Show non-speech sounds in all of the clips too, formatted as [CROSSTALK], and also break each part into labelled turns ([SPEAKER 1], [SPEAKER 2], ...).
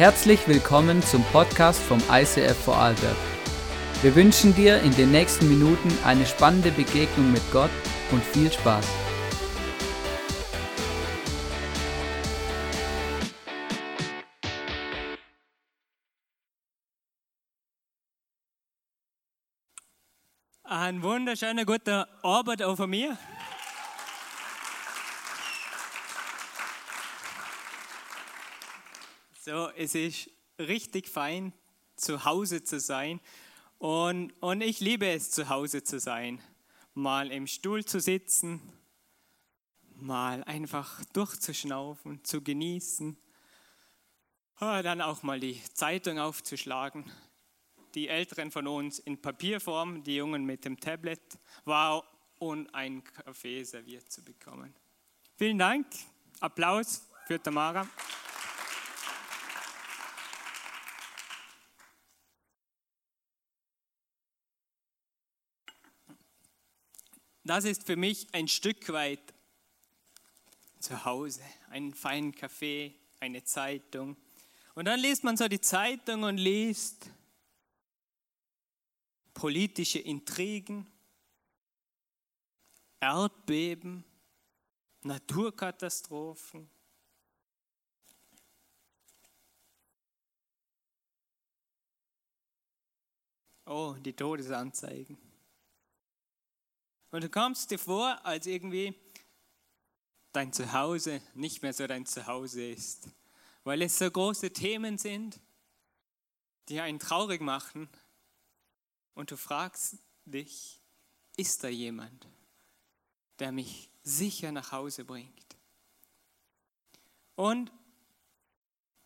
[SPEAKER 1] Herzlich willkommen zum Podcast vom ICF Vorarlberg. Wir wünschen dir in den nächsten Minuten eine spannende Begegnung mit Gott und viel Spaß.
[SPEAKER 2] Ein wunderschöner guter Abend auch von mir. So, es ist richtig fein, zu Hause zu sein. Und, und ich liebe es, zu Hause zu sein. Mal im Stuhl zu sitzen, mal einfach durchzuschnaufen, zu genießen. Ah, dann auch mal die Zeitung aufzuschlagen. Die Älteren von uns in Papierform, die Jungen mit dem Tablet. Wow, und einen Kaffee serviert zu bekommen. Vielen Dank. Applaus für Tamara. Das ist für mich ein Stück weit zu Hause, einen feinen Kaffee, eine Zeitung. Und dann liest man so die Zeitung und liest politische Intrigen, Erdbeben, Naturkatastrophen. Oh, die Todesanzeigen. Und du kommst dir vor, als irgendwie dein Zuhause nicht mehr so dein Zuhause ist, weil es so große Themen sind, die einen traurig machen. Und du fragst dich, ist da jemand, der mich sicher nach Hause bringt? Und,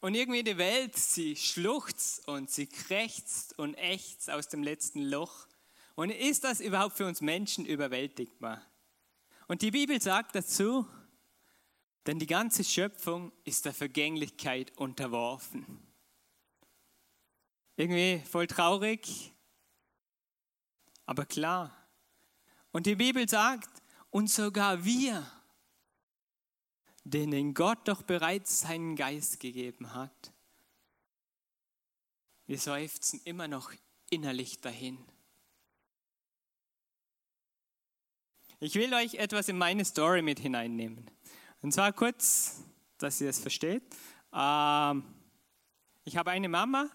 [SPEAKER 2] und irgendwie die Welt, sie schluchzt und sie krächzt und ächzt aus dem letzten Loch und ist das überhaupt für uns Menschen überwältigbar? Und die Bibel sagt dazu, denn die ganze Schöpfung ist der Vergänglichkeit unterworfen. Irgendwie voll traurig, aber klar. Und die Bibel sagt, und sogar wir, denen Gott doch bereits seinen Geist gegeben hat, wir seufzen immer noch innerlich dahin. Ich will euch etwas in meine Story mit hineinnehmen. Und zwar kurz, dass ihr es versteht. Ähm, ich habe eine Mama,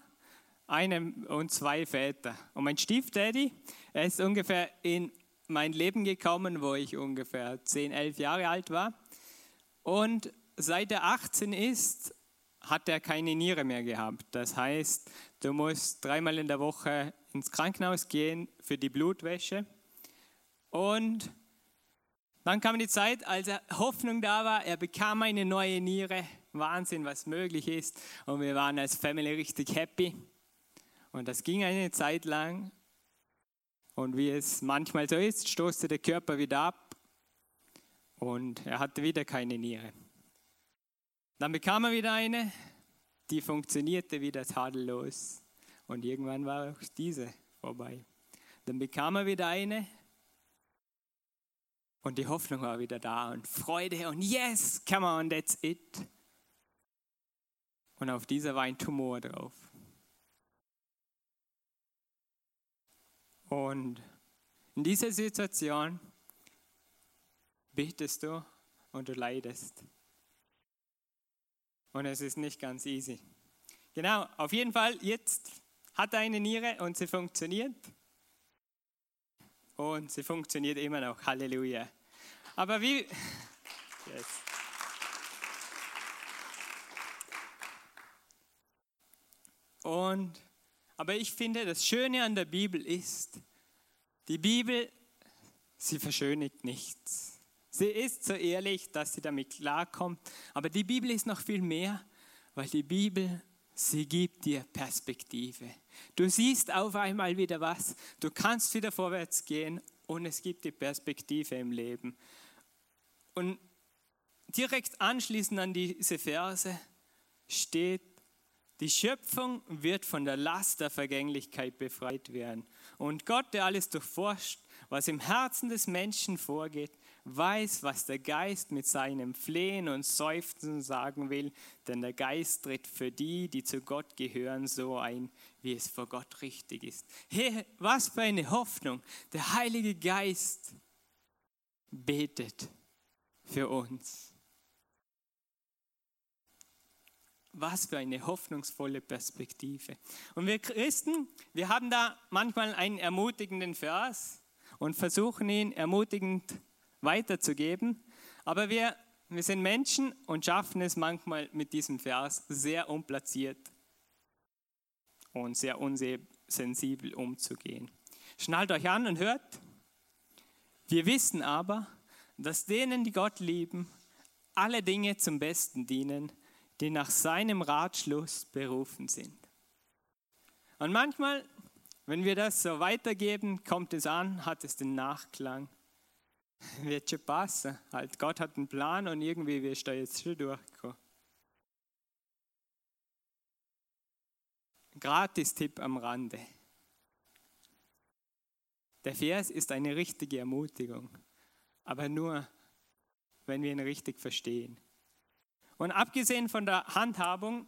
[SPEAKER 2] eine und zwei Väter. Und mein Stiefdaddy, er ist ungefähr in mein Leben gekommen, wo ich ungefähr 10, 11 Jahre alt war. Und seit er 18 ist, hat er keine Niere mehr gehabt. Das heißt, du musst dreimal in der Woche ins Krankenhaus gehen für die Blutwäsche. Und dann kam die Zeit, als Hoffnung da war, er bekam eine neue Niere. Wahnsinn, was möglich ist. Und wir waren als Family richtig happy. Und das ging eine Zeit lang. Und wie es manchmal so ist, stoßte der Körper wieder ab. Und er hatte wieder keine Niere. Dann bekam er wieder eine, die funktionierte wieder tadellos. Und irgendwann war auch diese vorbei. Dann bekam er wieder eine, und die Hoffnung war wieder da und Freude und yes, come on, that's it. Und auf dieser war ein Tumor drauf. Und in dieser Situation betest du und du leidest. Und es ist nicht ganz easy. Genau, auf jeden Fall, jetzt hat er eine Niere und sie funktioniert und sie funktioniert immer noch. Halleluja. Aber wie. Yes. Und, aber ich finde, das Schöne an der Bibel ist, die Bibel, sie verschönigt nichts. Sie ist so ehrlich, dass sie damit klarkommt. Aber die Bibel ist noch viel mehr, weil die Bibel Sie gibt dir Perspektive. Du siehst auf einmal wieder was. Du kannst wieder vorwärts gehen und es gibt dir Perspektive im Leben. Und direkt anschließend an diese Verse steht, die Schöpfung wird von der Last der Vergänglichkeit befreit werden. Und Gott, der alles durchforscht, was im Herzen des Menschen vorgeht, weiß, was der Geist mit seinem Flehen und Seufzen sagen will, denn der Geist tritt für die, die zu Gott gehören, so ein, wie es vor Gott richtig ist. Hey, was für eine Hoffnung! Der Heilige Geist betet für uns. Was für eine hoffnungsvolle Perspektive. Und wir Christen, wir haben da manchmal einen ermutigenden Vers und versuchen ihn ermutigend weiterzugeben. Aber wir, wir sind Menschen und schaffen es manchmal mit diesem Vers sehr unplatziert und sehr unsensibel umzugehen. Schnallt euch an und hört. Wir wissen aber, dass denen, die Gott lieben, alle Dinge zum Besten dienen, die nach seinem Ratschluss berufen sind. Und manchmal, wenn wir das so weitergeben, kommt es an, hat es den Nachklang. [LAUGHS] Wird schon passen. Halt, Gott hat einen Plan und irgendwie wirst du jetzt schon durchkommen. Gratis-Tipp am Rande. Der Vers ist eine richtige Ermutigung, aber nur, wenn wir ihn richtig verstehen. Und abgesehen von der Handhabung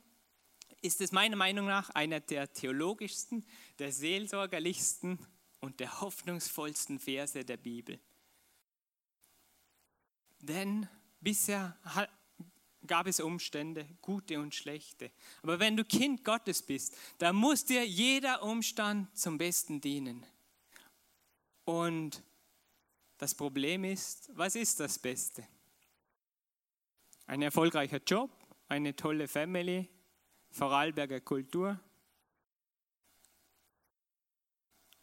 [SPEAKER 2] ist es meiner Meinung nach einer der theologischsten, der seelsorgerlichsten und der hoffnungsvollsten Verse der Bibel. Denn bisher gab es Umstände, gute und schlechte. Aber wenn du Kind Gottes bist, dann muss dir jeder Umstand zum Besten dienen. Und das Problem ist, was ist das Beste? Ein erfolgreicher Job, eine tolle Family, Vorarlberger Kultur,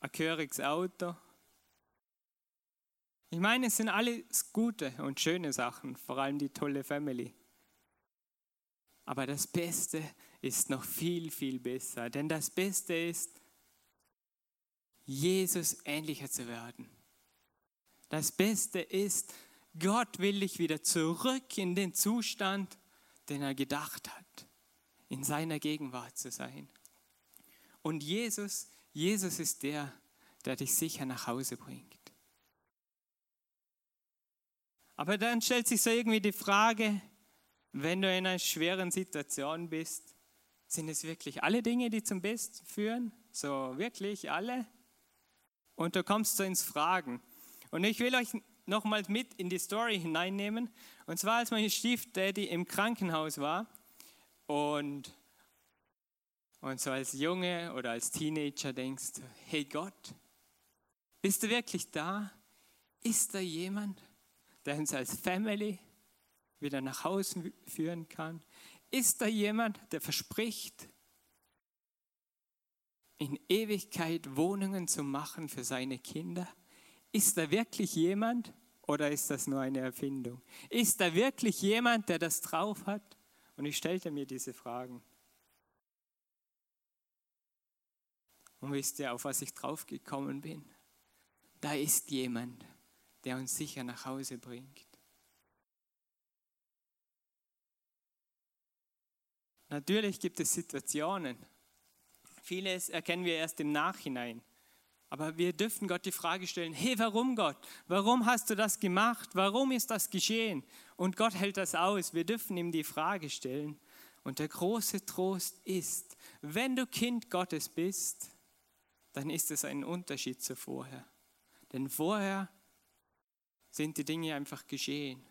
[SPEAKER 2] ein gehöriges Auto. Ich meine, es sind alles gute und schöne Sachen, vor allem die tolle Family. Aber das Beste ist noch viel, viel besser. Denn das Beste ist, Jesus ähnlicher zu werden. Das Beste ist, Gott will dich wieder zurück in den Zustand, den er gedacht hat, in seiner Gegenwart zu sein. Und Jesus, Jesus ist der, der dich sicher nach Hause bringt. Aber dann stellt sich so irgendwie die Frage, wenn du in einer schweren Situation bist, sind es wirklich alle Dinge, die zum Besten führen? So wirklich alle? Und du kommst so ins Fragen. Und ich will euch nochmals mit in die Story hineinnehmen. Und zwar, als mein Stiefdaddy im Krankenhaus war und, und so als Junge oder als Teenager denkst, hey Gott, bist du wirklich da? Ist da jemand, der uns als Family wieder nach Hause führen kann? Ist da jemand, der verspricht, in Ewigkeit Wohnungen zu machen für seine Kinder? Ist da wirklich jemand oder ist das nur eine Erfindung? Ist da wirklich jemand, der das drauf hat? Und ich stellte mir diese Fragen. Und wisst ihr, auf was ich draufgekommen bin? Da ist jemand, der uns sicher nach Hause bringt. Natürlich gibt es Situationen. Vieles erkennen wir erst im Nachhinein. Aber wir dürfen Gott die Frage stellen, hey, warum Gott? Warum hast du das gemacht? Warum ist das geschehen? Und Gott hält das aus. Wir dürfen ihm die Frage stellen. Und der große Trost ist, wenn du Kind Gottes bist, dann ist es ein Unterschied zu vorher. Denn vorher sind die Dinge einfach geschehen.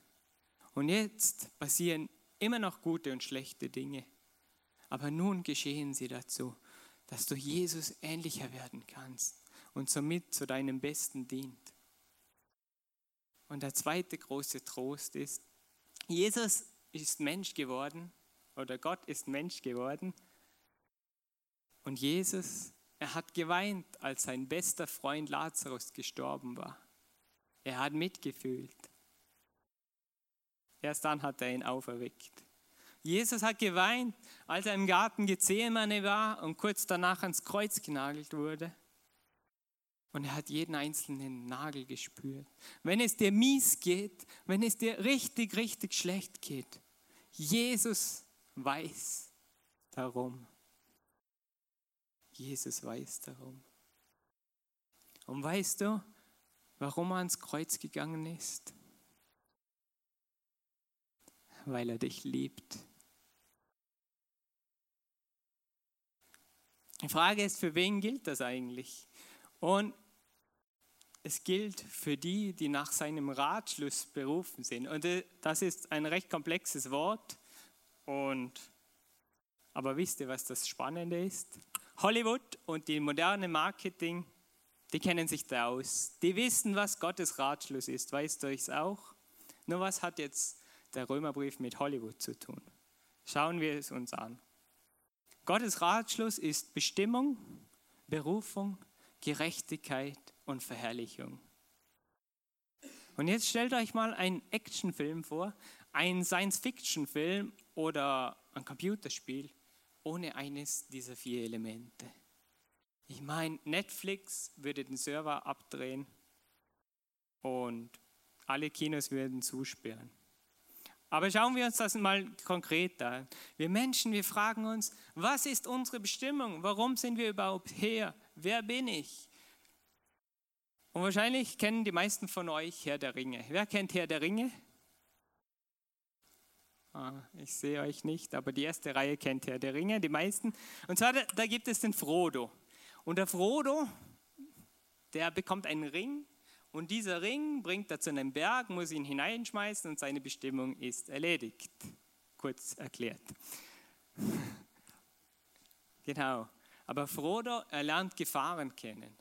[SPEAKER 2] Und jetzt passieren immer noch gute und schlechte Dinge. Aber nun geschehen sie dazu, dass du Jesus ähnlicher werden kannst und somit zu deinem Besten dient. Und der zweite große Trost ist, Jesus ist Mensch geworden oder Gott ist Mensch geworden und Jesus, er hat geweint, als sein bester Freund Lazarus gestorben war. Er hat mitgefühlt. Erst dann hat er ihn auferweckt. Jesus hat geweint, als er im Garten Gethsemane war und kurz danach ans Kreuz genagelt wurde. Und er hat jeden einzelnen Nagel gespürt. Wenn es dir mies geht, wenn es dir richtig, richtig schlecht geht, Jesus weiß darum. Jesus weiß darum. Und weißt du, warum er ans Kreuz gegangen ist? weil er dich liebt. Die Frage ist, für wen gilt das eigentlich? Und es gilt für die, die nach seinem Ratschluss berufen sind. Und äh, das ist ein recht komplexes Wort. Und, aber wisst ihr, was das Spannende ist? Hollywood und die moderne Marketing, die kennen sich da aus. Die wissen, was Gottes Ratschluss ist. Weißt du es auch? Nur was hat jetzt der Römerbrief mit Hollywood zu tun? Schauen wir es uns an. Gottes Ratschluss ist Bestimmung, Berufung, Gerechtigkeit und Verherrlichung. Und jetzt stellt euch mal einen Actionfilm vor, einen Science-Fiction-Film oder ein Computerspiel ohne eines dieser vier Elemente. Ich meine, Netflix würde den Server abdrehen und alle Kinos würden zusperren. Aber schauen wir uns das mal konkret an. Wir Menschen, wir fragen uns, was ist unsere Bestimmung? Warum sind wir überhaupt hier? Wer bin ich? Und wahrscheinlich kennen die meisten von euch Herr der Ringe. Wer kennt Herr der Ringe? Ah, ich sehe euch nicht, aber die erste Reihe kennt Herr der Ringe, die meisten. Und zwar, da gibt es den Frodo. Und der Frodo, der bekommt einen Ring und dieser Ring bringt er zu einem Berg, muss ihn hineinschmeißen und seine Bestimmung ist erledigt. Kurz erklärt. [LAUGHS] genau. Aber Frodo, er lernt Gefahren kennen.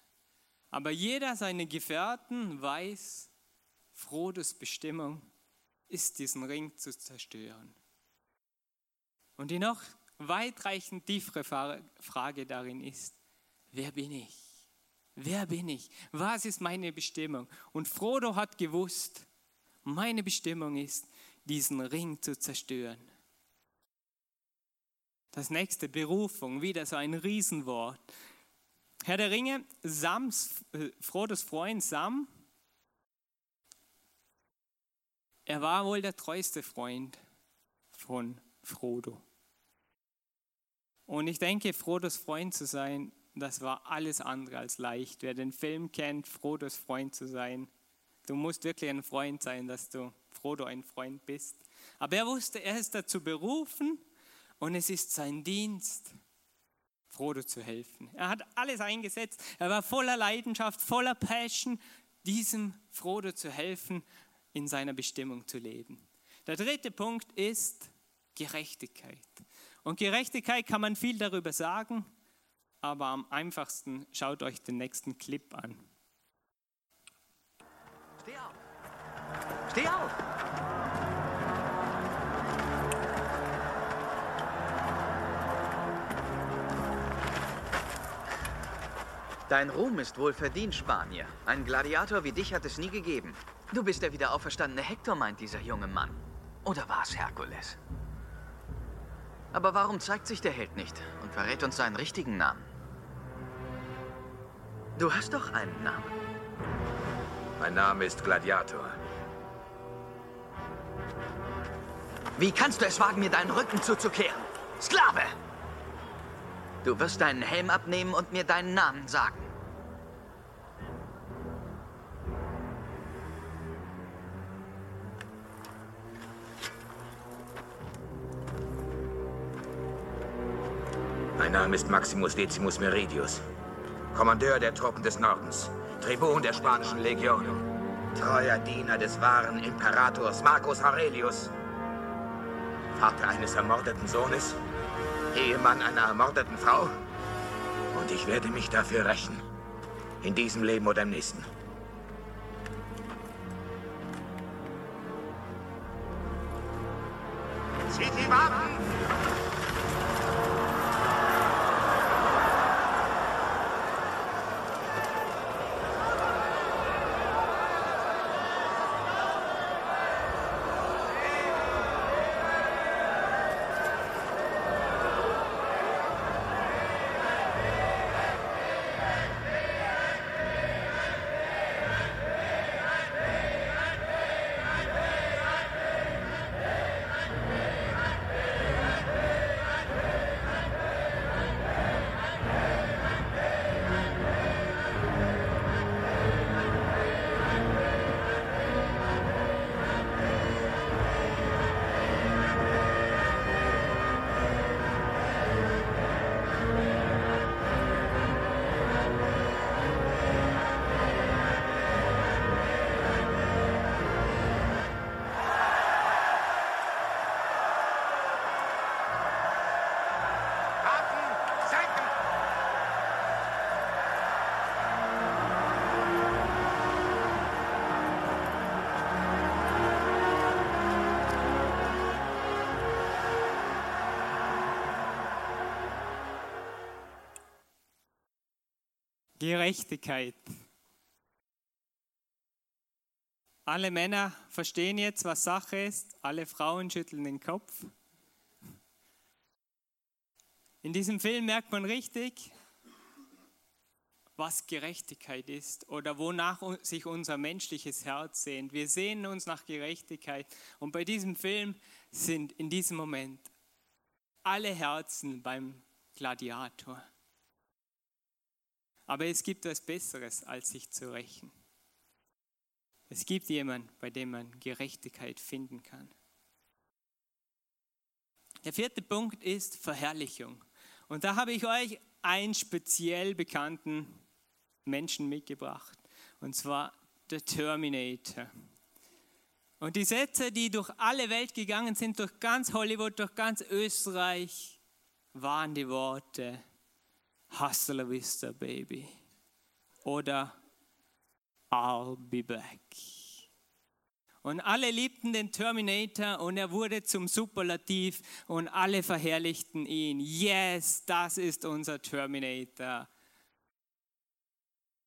[SPEAKER 2] Aber jeder seiner Gefährten weiß, Frodos Bestimmung ist, diesen Ring zu zerstören. Und die noch weitreichend tiefere Frage darin ist, wer bin ich? Wer bin ich? Was ist meine Bestimmung? Und Frodo hat gewusst, meine Bestimmung ist, diesen Ring zu zerstören. Das nächste, Berufung, wieder so ein Riesenwort. Herr der Ringe, Sams, äh, Frodos Freund Sam, er war wohl der treueste Freund von Frodo. Und ich denke, Frodos Freund zu sein, das war alles andere als leicht. Wer den Film kennt, Frodos Freund zu sein, du musst wirklich ein Freund sein, dass du Frodo ein Freund bist. Aber er wusste, er ist dazu berufen und es ist sein Dienst, Frodo zu helfen. Er hat alles eingesetzt. Er war voller Leidenschaft, voller Passion, diesem Frodo zu helfen, in seiner Bestimmung zu leben. Der dritte Punkt ist Gerechtigkeit. Und Gerechtigkeit kann man viel darüber sagen, aber am einfachsten schaut euch den nächsten Clip an.
[SPEAKER 3] Steh auf! Steh auf! Dein Ruhm ist wohl verdient, Spanier. Ein Gladiator wie dich hat es nie gegeben. Du bist der wiederauferstandene Hektor, meint dieser junge Mann. Oder war es Herkules? Aber warum zeigt sich der Held nicht und verrät uns seinen richtigen Namen? Du hast doch einen Namen.
[SPEAKER 4] Mein Name ist Gladiator.
[SPEAKER 3] Wie kannst du es wagen, mir deinen Rücken zuzukehren? Sklave! Du wirst deinen Helm abnehmen und mir deinen Namen sagen.
[SPEAKER 4] Mein Name ist Maximus Decimus Meridius. Kommandeur der Truppen des Nordens, Tribun der spanischen Legion, treuer Diener des wahren Imperators Marcus Aurelius, Vater eines ermordeten Sohnes, Ehemann einer ermordeten Frau. Und ich werde mich dafür rächen. In diesem Leben oder im nächsten.
[SPEAKER 2] Gerechtigkeit. Alle Männer verstehen jetzt, was Sache ist. Alle Frauen schütteln den Kopf. In diesem Film merkt man richtig, was Gerechtigkeit ist oder wonach sich unser menschliches Herz sehnt. Wir sehnen uns nach Gerechtigkeit. Und bei diesem Film sind in diesem Moment alle Herzen beim Gladiator. Aber es gibt etwas Besseres, als sich zu rächen. Es gibt jemanden, bei dem man Gerechtigkeit finden kann. Der vierte Punkt ist Verherrlichung. Und da habe ich euch einen speziell bekannten Menschen mitgebracht. Und zwar der Terminator. Und die Sätze, die durch alle Welt gegangen sind, durch ganz Hollywood, durch ganz Österreich, waren die Worte Hasta la vista, baby. Oder I'll be back. Und alle liebten den Terminator und er wurde zum Superlativ und alle verherrlichten ihn. Yes, das ist unser Terminator.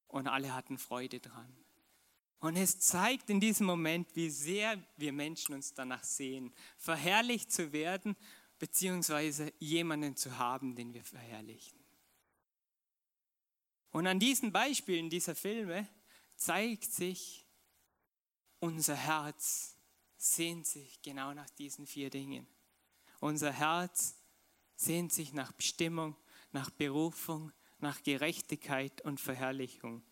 [SPEAKER 2] Und alle hatten Freude dran. Und es zeigt in diesem Moment, wie sehr wir Menschen uns danach sehen, verherrlicht zu werden, beziehungsweise jemanden zu haben, den wir verherrlichen. Und an diesen Beispielen dieser Filme zeigt sich, unser Herz sehnt sich genau nach diesen vier Dingen. Unser Herz sehnt sich nach Bestimmung, nach Berufung, nach Gerechtigkeit und Verherrlichung.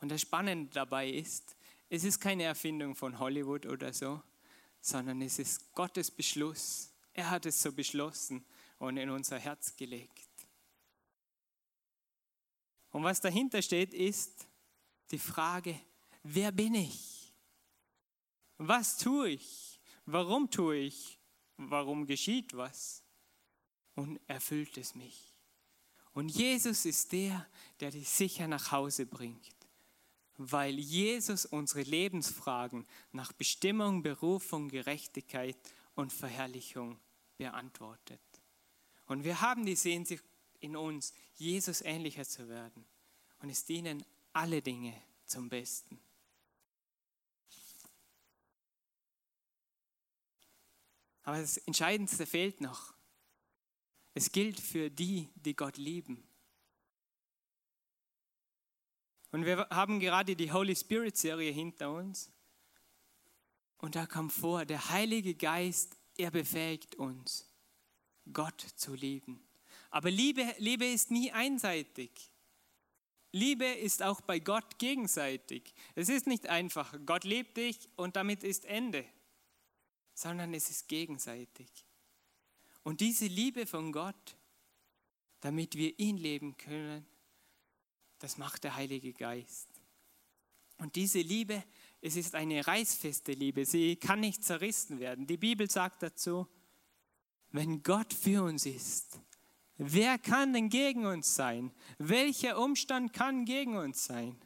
[SPEAKER 2] Und das Spannende dabei ist, es ist keine Erfindung von Hollywood oder so, sondern es ist Gottes Beschluss. Er hat es so beschlossen und in unser Herz gelegt. Und was dahinter steht, ist, die Frage, wer bin ich? Was tue ich? Warum tue ich? Warum geschieht was? Und erfüllt es mich? Und Jesus ist der, der dich sicher nach Hause bringt, weil Jesus unsere Lebensfragen nach Bestimmung, Berufung, Gerechtigkeit und Verherrlichung beantwortet. Und wir haben die Sehnsucht in uns, Jesus ähnlicher zu werden. Und es dienen alle Dinge zum Besten. Aber das Entscheidendste fehlt noch. Es gilt für die, die Gott lieben. Und wir haben gerade die Holy Spirit Serie hinter uns. Und da kam vor, der Heilige Geist, er befähigt uns, Gott zu lieben. Aber Liebe, Liebe ist nie einseitig. Liebe ist auch bei Gott gegenseitig. Es ist nicht einfach, Gott liebt dich und damit ist Ende, sondern es ist gegenseitig. Und diese Liebe von Gott, damit wir ihn leben können, das macht der Heilige Geist. Und diese Liebe, es ist eine reißfeste Liebe, sie kann nicht zerrissen werden. Die Bibel sagt dazu, wenn Gott für uns ist, Wer kann denn gegen uns sein? Welcher Umstand kann gegen uns sein?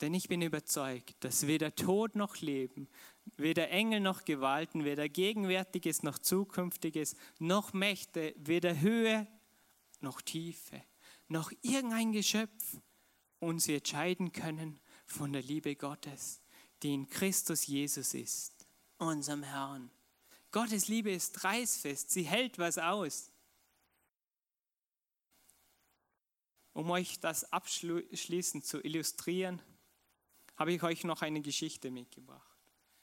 [SPEAKER 2] Denn ich bin überzeugt, dass weder Tod noch Leben, weder Engel noch Gewalten, weder Gegenwärtiges noch Zukünftiges, noch Mächte, weder Höhe noch Tiefe, noch irgendein Geschöpf uns entscheiden können von der Liebe Gottes, die in Christus Jesus ist, unserem Herrn. Gottes Liebe ist reißfest, sie hält was aus. Um euch das abschließend zu illustrieren, habe ich euch noch eine Geschichte mitgebracht.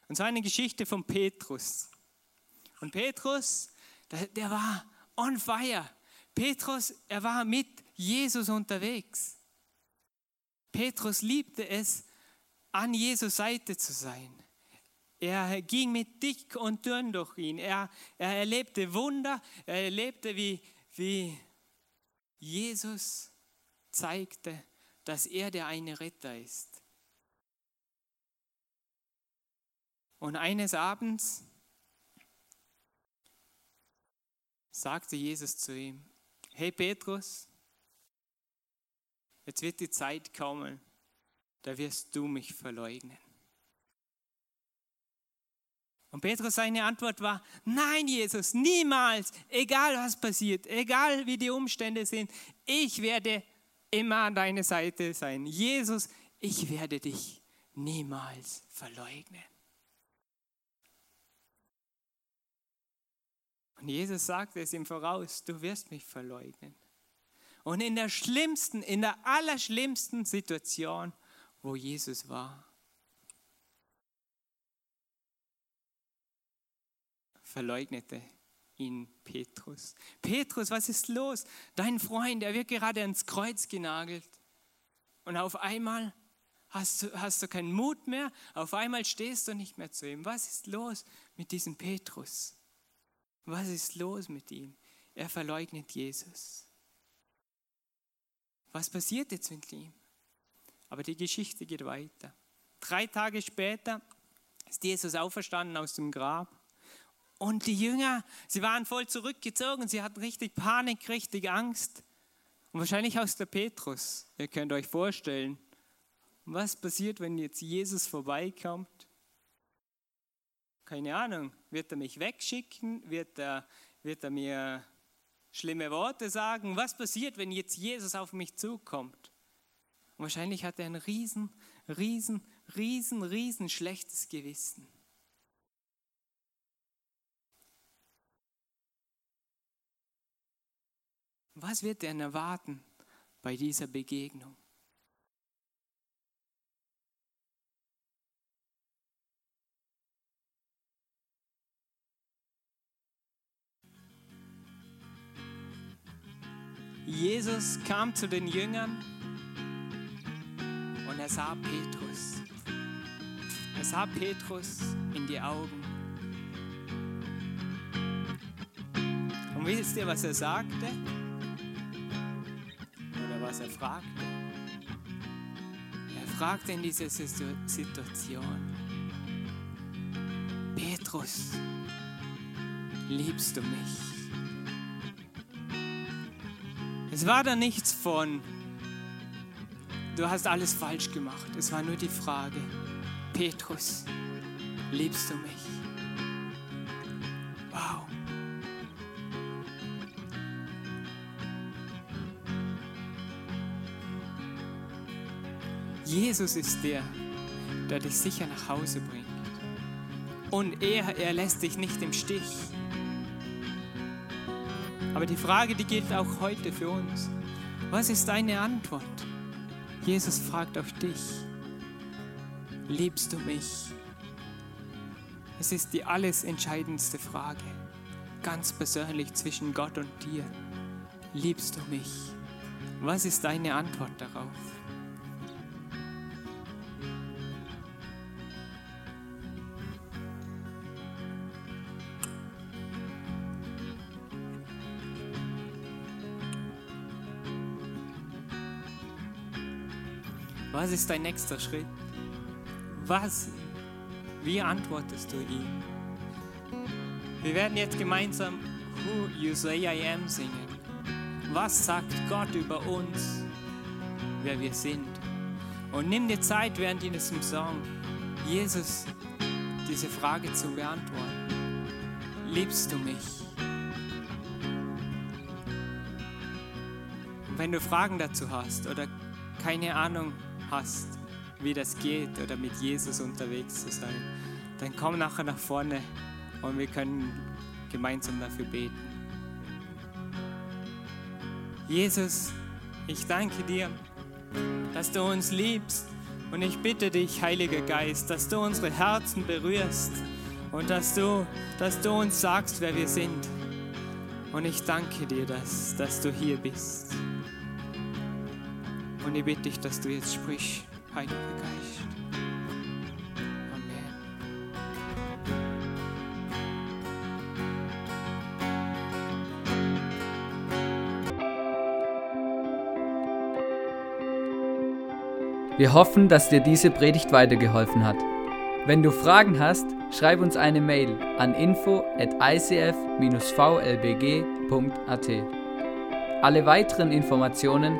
[SPEAKER 2] Und zwar eine Geschichte von Petrus. Und Petrus, der, war on fire. Petrus, er war mit Jesus unterwegs. Petrus liebte es, an Jesus Seite zu sein. Er ging mit dick und dünn durch ihn. Er, er erlebte Wunder. Er erlebte, wie, wie Jesus zeigte, dass er der eine Retter ist. Und eines Abends sagte Jesus zu ihm, hey Petrus, jetzt wird die Zeit kommen, da wirst du mich verleugnen. Und Petrus seine Antwort war, nein Jesus, niemals, egal was passiert, egal wie die Umstände sind, ich werde immer an deiner Seite sein. Jesus, ich werde dich niemals verleugnen. Und Jesus sagte es ihm voraus, du wirst mich verleugnen. Und in der schlimmsten, in der allerschlimmsten Situation, wo Jesus war, verleugnete ihn Petrus. Petrus, was ist los? Dein Freund, der wird gerade ans Kreuz genagelt. Und auf einmal hast du, hast du keinen Mut mehr, auf einmal stehst du nicht mehr zu ihm. Was ist los mit diesem Petrus? Was ist los mit ihm? Er verleugnet Jesus. Was passiert jetzt mit ihm? Aber die Geschichte geht weiter. Drei Tage später ist Jesus auferstanden aus dem Grab. Und die Jünger, sie waren voll zurückgezogen, sie hatten richtig Panik, richtig Angst. Und wahrscheinlich aus der Petrus. Ihr könnt euch vorstellen, was passiert, wenn jetzt Jesus vorbeikommt? Keine Ahnung, wird er mich wegschicken? Wird er, wird er mir schlimme Worte sagen? Was passiert, wenn jetzt Jesus auf mich zukommt? Und wahrscheinlich hat er ein riesen, riesen, riesen, riesen schlechtes Gewissen. Was wird er erwarten bei dieser Begegnung? Jesus kam zu den Jüngern und er sah Petrus. Er sah Petrus in die Augen. Und wisst ihr, was er sagte? Was er fragte. Er fragte in dieser Situation, Petrus, liebst du mich? Es war da nichts von, du hast alles falsch gemacht. Es war nur die Frage, Petrus, liebst du mich? Jesus ist der, der dich sicher nach Hause bringt. Und er, er lässt dich nicht im Stich. Aber die Frage, die gilt auch heute für uns. Was ist deine Antwort? Jesus fragt auch dich. Liebst du mich? Es ist die alles entscheidendste Frage, ganz persönlich zwischen Gott und dir. Liebst du mich? Was ist deine Antwort darauf? Was ist dein nächster Schritt? Was, wie antwortest du ihm? Wir werden jetzt gemeinsam Who You Say I Am singen. Was sagt Gott über uns, wer wir sind? Und nimm dir Zeit während diesem Song, Jesus diese Frage zu beantworten. Liebst du mich? Und wenn du Fragen dazu hast oder keine Ahnung hast, wie das geht oder mit Jesus unterwegs zu sein, dann komm nachher nach vorne und wir können gemeinsam dafür beten. Jesus, ich danke dir, dass du uns liebst und ich bitte dich, Heiliger Geist, dass du unsere Herzen berührst und dass du, dass du uns sagst, wer wir sind. Und ich danke dir, dass, dass du hier bist. Und ich bitte dich, dass du jetzt sprichst, Heiliger Geist. Amen.
[SPEAKER 1] Wir hoffen, dass dir diese Predigt weitergeholfen hat. Wenn du Fragen hast, schreib uns eine Mail an info at icf-vlbg.at. Alle weiteren Informationen